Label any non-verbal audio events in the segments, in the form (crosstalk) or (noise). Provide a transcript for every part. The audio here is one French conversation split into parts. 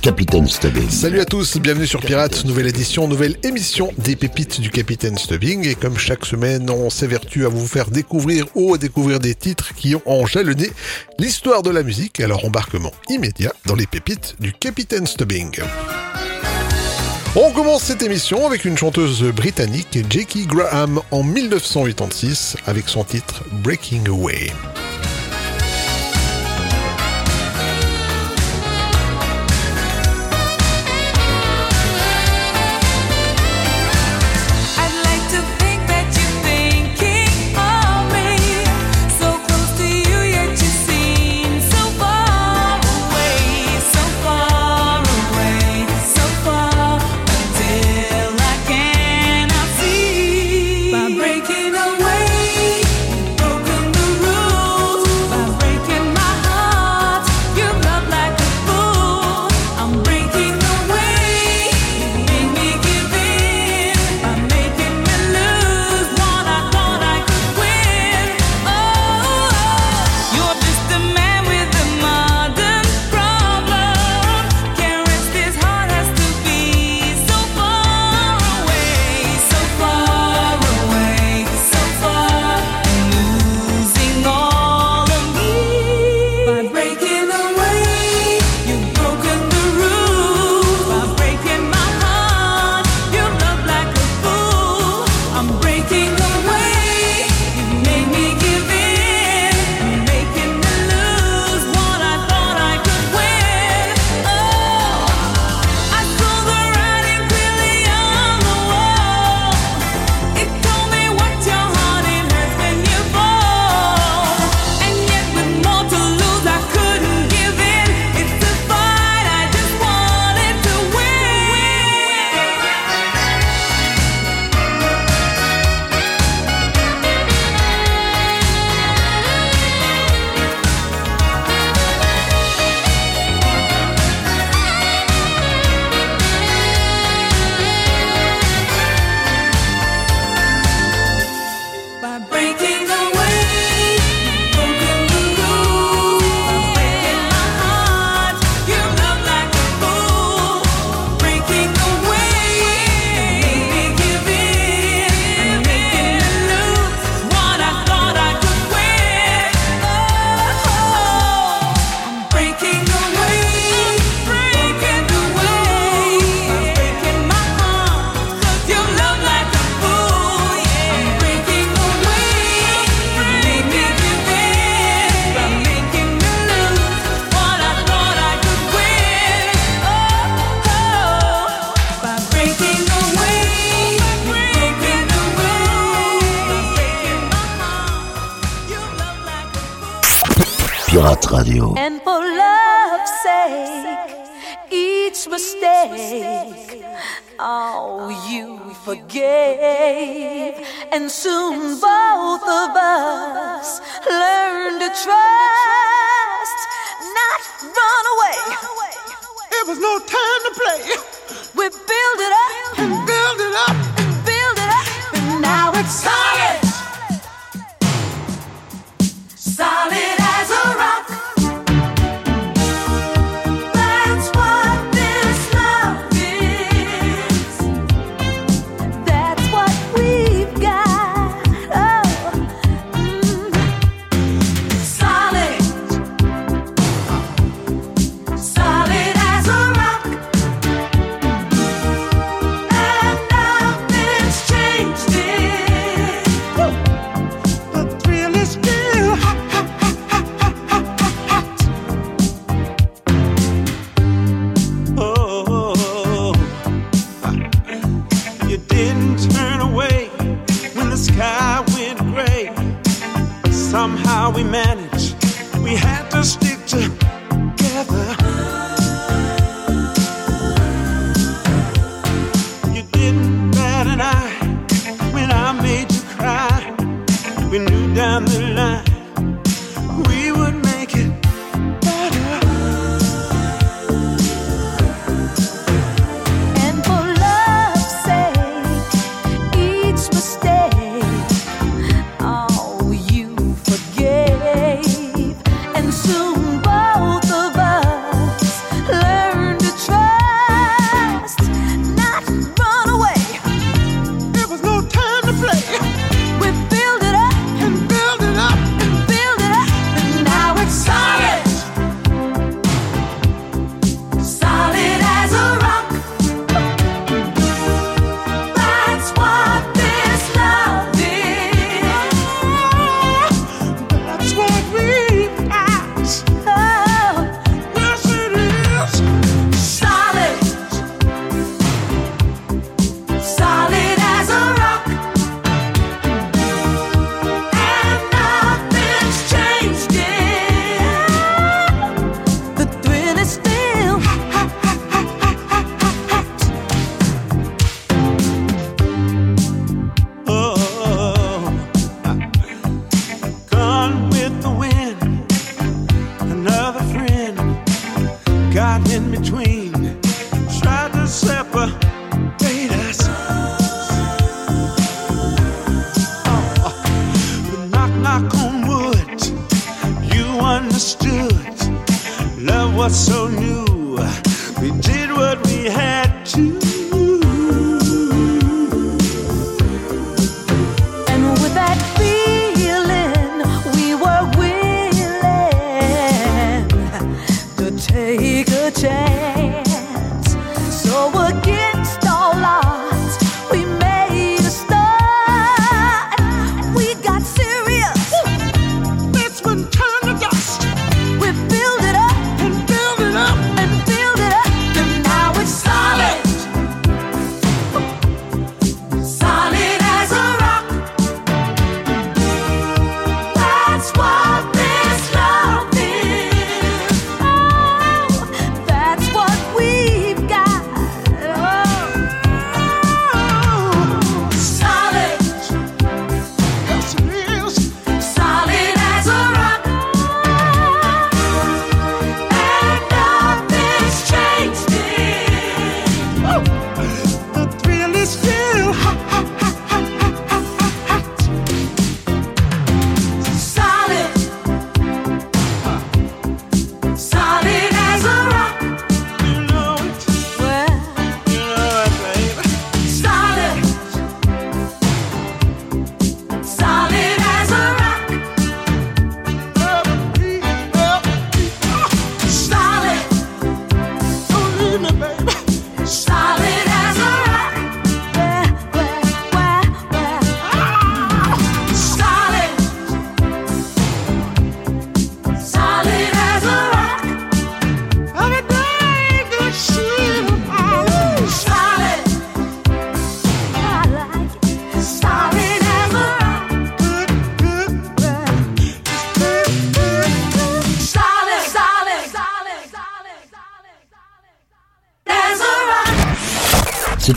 Capitaine Stubbing. Salut à tous, bienvenue sur Pirates, nouvelle édition, nouvelle émission des pépites du Capitaine Stubbing. Et comme chaque semaine, on s'évertue à vous faire découvrir ou à découvrir des titres qui ont en jalonné l'histoire de la musique. Alors embarquement immédiat dans les pépites du Capitaine Stubbing. On commence cette émission avec une chanteuse britannique, Jackie Graham, en 1986, avec son titre Breaking Away. was no time to play. We build it up and build it up and build it up, and now it's time.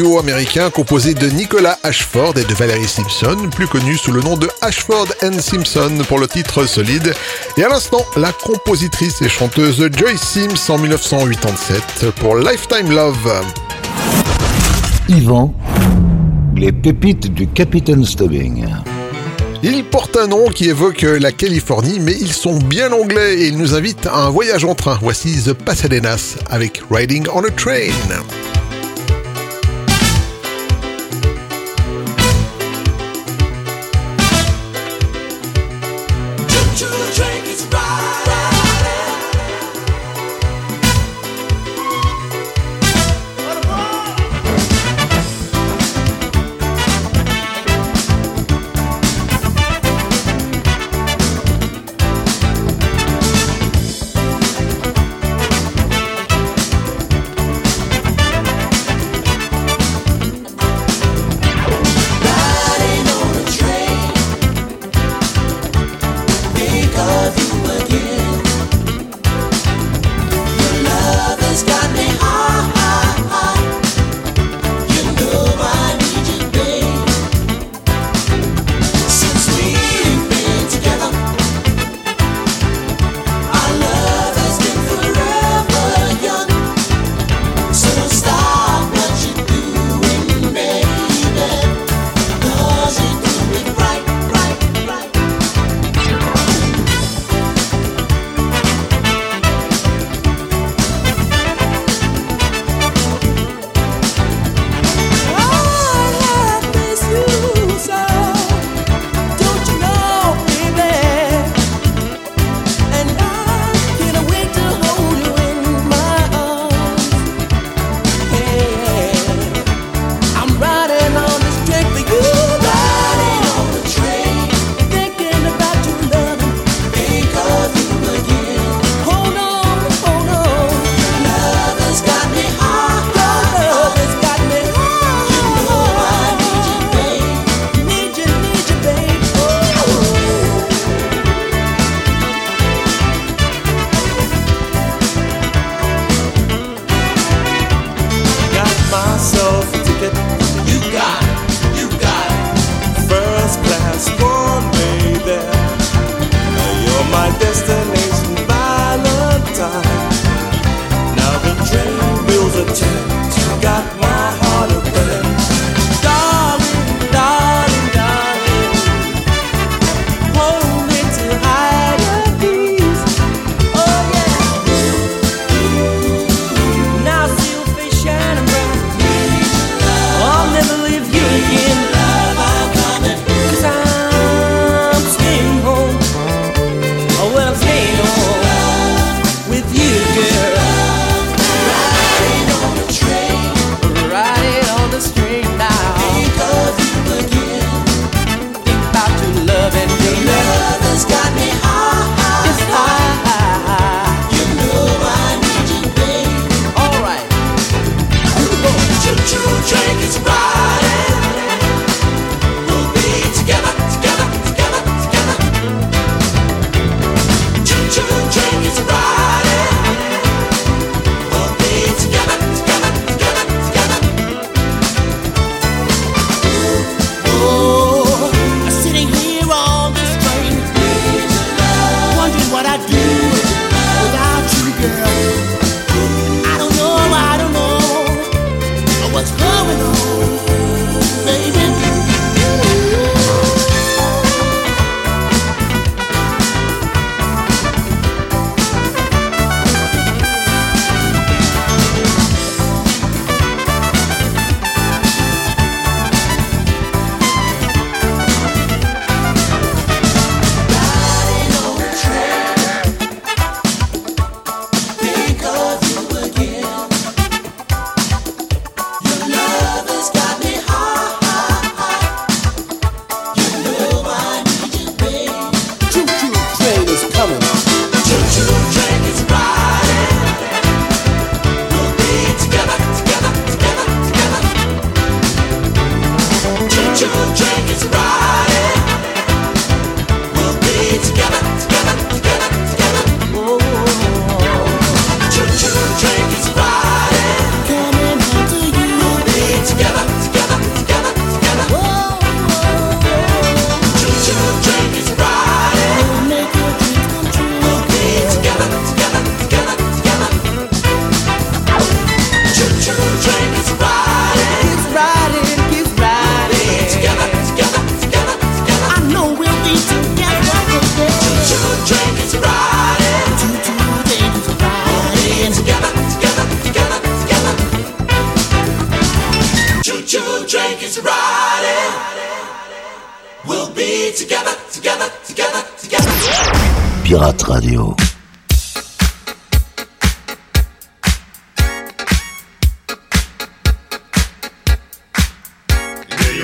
duo américain composé de Nicolas Ashford et de Valerie Simpson, plus connu sous le nom de Ashford and Simpson pour le titre solide. Et à l'instant, la compositrice et chanteuse Joy Sims en 1987 pour Lifetime Love. Yvan, les pépites du Capitaine Stubbing. Ils portent un nom qui évoque la Californie, mais ils sont bien anglais et ils nous invitent à un voyage en train. Voici The Pasadenas avec Riding on a Train.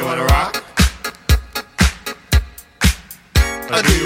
wanna rock? Or do you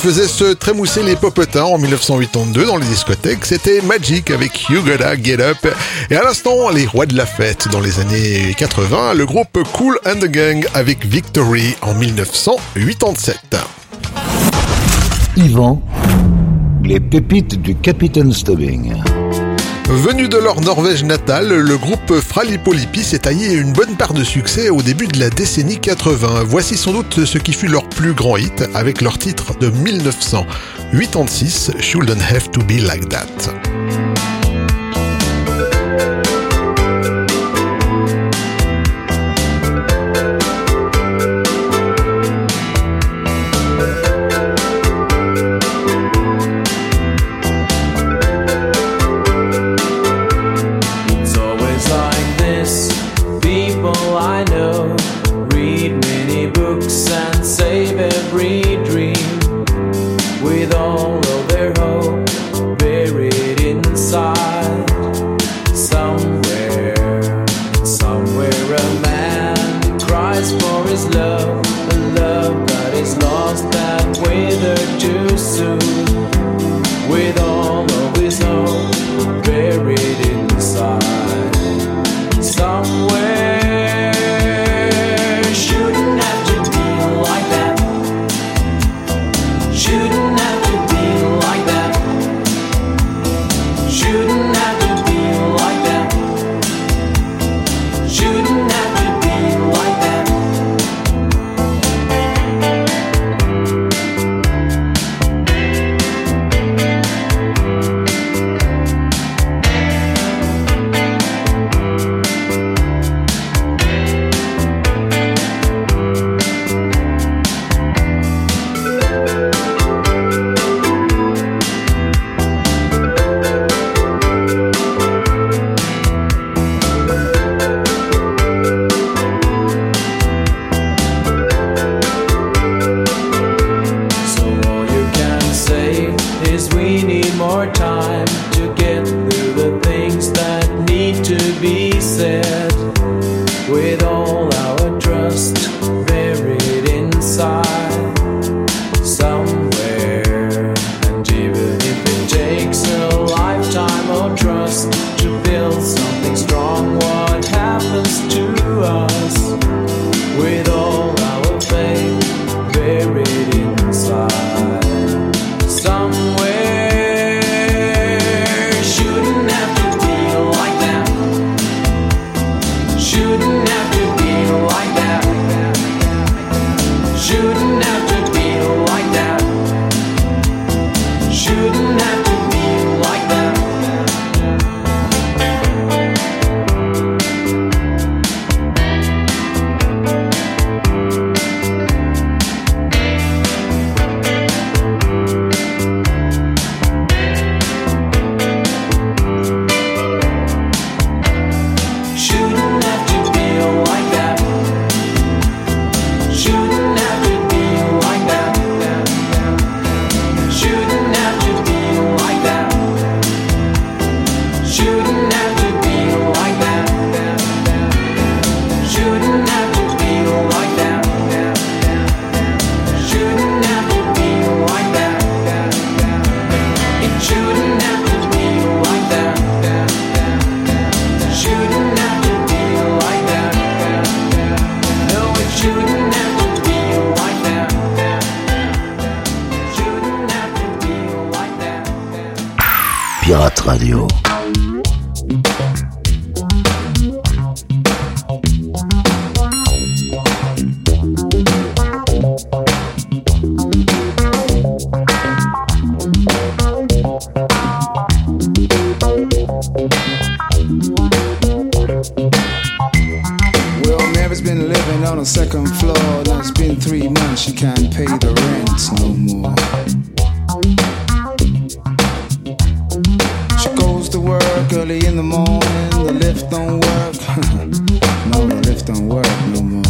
faisait se trémousser les popotins en 1982 dans les discothèques, c'était Magic avec You Gotta Get Up. Et à l'instant, les rois de la fête dans les années 80, le groupe Cool and the Gang avec Victory en 1987. Yvan, les pépites du Capitaine Stubbing. Venu de leur Norvège natale, le groupe Fralipolippi s'est taillé une bonne part de succès au début de la décennie 80. Voici sans doute ce qui fut leur plus grand hit avec leur titre de 1986, Shouldn't Have to Be Like That. Well, Mary's been living on the second floor. Now it's been three months, she can't pay the rent no more. She goes to work early in the morning, the lift don't work. (laughs) no, the lift don't work no more.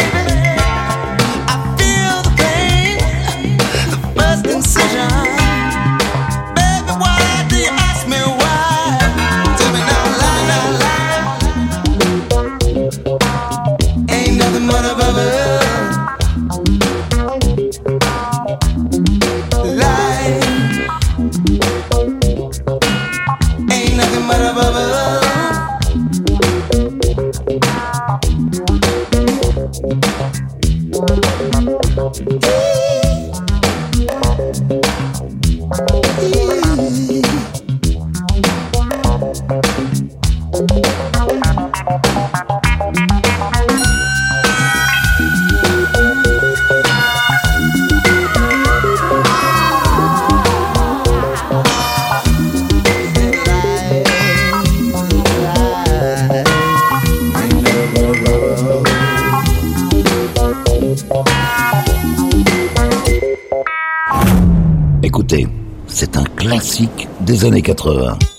années 80.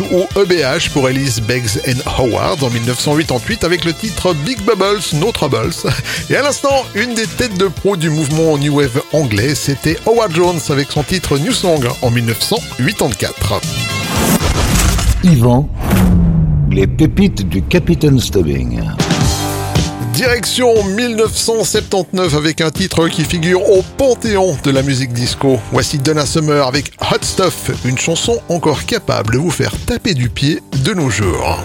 Ou EBH pour Elise Beggs and Howard en 1988 avec le titre Big Bubbles, No Troubles. Et à l'instant, une des têtes de proue du mouvement New Wave anglais, c'était Howard Jones avec son titre New Song en 1984. Yvan, les pépites du Capitaine Stubbing. Direction 1979 avec un titre qui figure au panthéon de la musique disco. Voici Donna Summer avec Hot Stuff, une chanson encore capable de vous faire taper du pied de nos jours.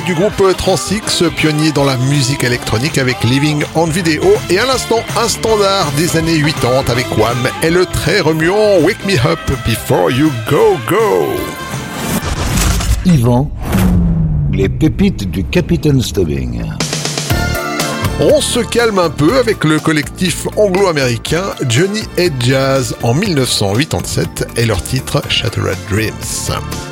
du groupe Transix, pionnier dans la musique électronique avec Living on Video et à l'instant un standard des années 80 avec Wham et le très remuant Wake Me Up Before You Go Go. Yvan, les pépites du Capitaine Stubbing. On se calme un peu avec le collectif anglo-américain Johnny Head Jazz en 1987 et leur titre Shattered Dreams.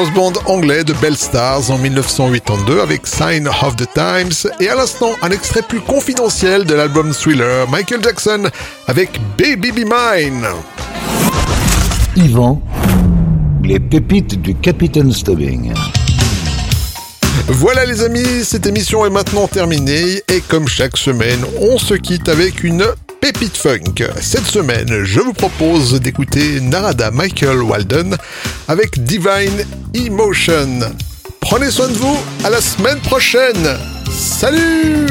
James Bond anglais de Bell Stars en 1982 avec Sign of the Times et à l'instant un extrait plus confidentiel de l'album Thriller Michael Jackson avec Baby Be Mine. Yvan, les pépites du Capitaine Stubbing. Voilà les amis, cette émission est maintenant terminée et comme chaque semaine, on se quitte avec une pépites funk. Cette semaine, je vous propose d'écouter Narada Michael Walden avec Divine Emotion. Prenez soin de vous, à la semaine prochaine. Salut